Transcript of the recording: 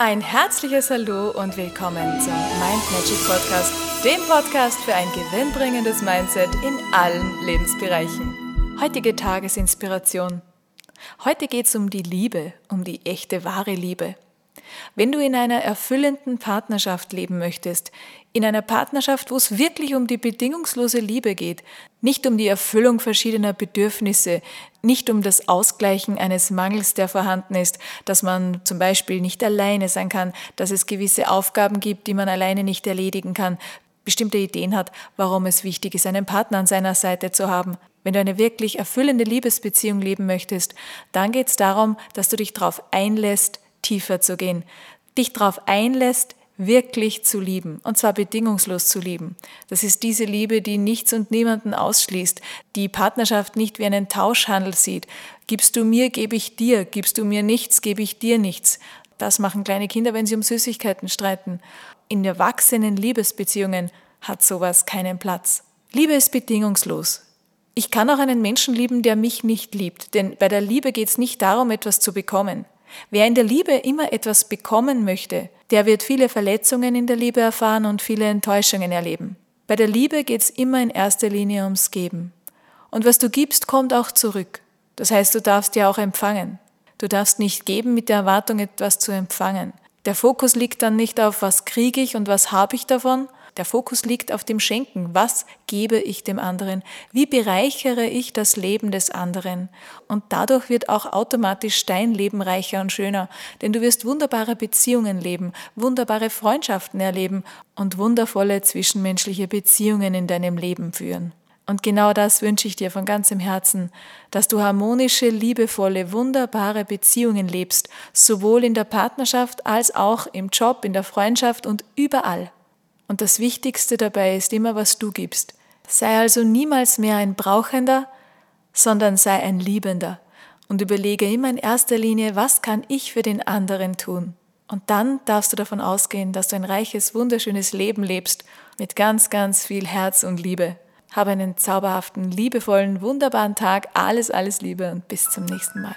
Ein herzliches Hallo und willkommen zum Mind Magic Podcast, dem Podcast für ein gewinnbringendes Mindset in allen Lebensbereichen. Heutige Tagesinspiration. Heute geht es um die Liebe, um die echte, wahre Liebe. Wenn du in einer erfüllenden Partnerschaft leben möchtest, in einer Partnerschaft, wo es wirklich um die bedingungslose Liebe geht, nicht um die Erfüllung verschiedener Bedürfnisse, nicht um das Ausgleichen eines Mangels, der vorhanden ist, dass man zum Beispiel nicht alleine sein kann, dass es gewisse Aufgaben gibt, die man alleine nicht erledigen kann, bestimmte Ideen hat, warum es wichtig ist, einen Partner an seiner Seite zu haben. Wenn du eine wirklich erfüllende Liebesbeziehung leben möchtest, dann geht es darum, dass du dich darauf einlässt, tiefer zu gehen, dich darauf einlässt, wirklich zu lieben, und zwar bedingungslos zu lieben. Das ist diese Liebe, die nichts und niemanden ausschließt, die Partnerschaft nicht wie einen Tauschhandel sieht. Gibst du mir, gebe ich dir, gibst du mir nichts, gebe ich dir nichts. Das machen kleine Kinder, wenn sie um Süßigkeiten streiten. In erwachsenen Liebesbeziehungen hat sowas keinen Platz. Liebe ist bedingungslos. Ich kann auch einen Menschen lieben, der mich nicht liebt, denn bei der Liebe geht es nicht darum, etwas zu bekommen. Wer in der Liebe immer etwas bekommen möchte, der wird viele Verletzungen in der Liebe erfahren und viele Enttäuschungen erleben. Bei der Liebe geht es immer in erster Linie ums Geben. Und was du gibst, kommt auch zurück. Das heißt, du darfst ja auch empfangen. Du darfst nicht geben mit der Erwartung, etwas zu empfangen. Der Fokus liegt dann nicht auf, was kriege ich und was habe ich davon, der Fokus liegt auf dem Schenken. Was gebe ich dem anderen? Wie bereichere ich das Leben des anderen? Und dadurch wird auch automatisch dein Leben reicher und schöner, denn du wirst wunderbare Beziehungen leben, wunderbare Freundschaften erleben und wundervolle zwischenmenschliche Beziehungen in deinem Leben führen. Und genau das wünsche ich dir von ganzem Herzen, dass du harmonische, liebevolle, wunderbare Beziehungen lebst, sowohl in der Partnerschaft als auch im Job, in der Freundschaft und überall. Und das Wichtigste dabei ist immer, was du gibst. Sei also niemals mehr ein Brauchender, sondern sei ein Liebender und überlege immer in erster Linie, was kann ich für den anderen tun. Und dann darfst du davon ausgehen, dass du ein reiches, wunderschönes Leben lebst mit ganz, ganz viel Herz und Liebe. Habe einen zauberhaften, liebevollen, wunderbaren Tag. Alles, alles Liebe und bis zum nächsten Mal.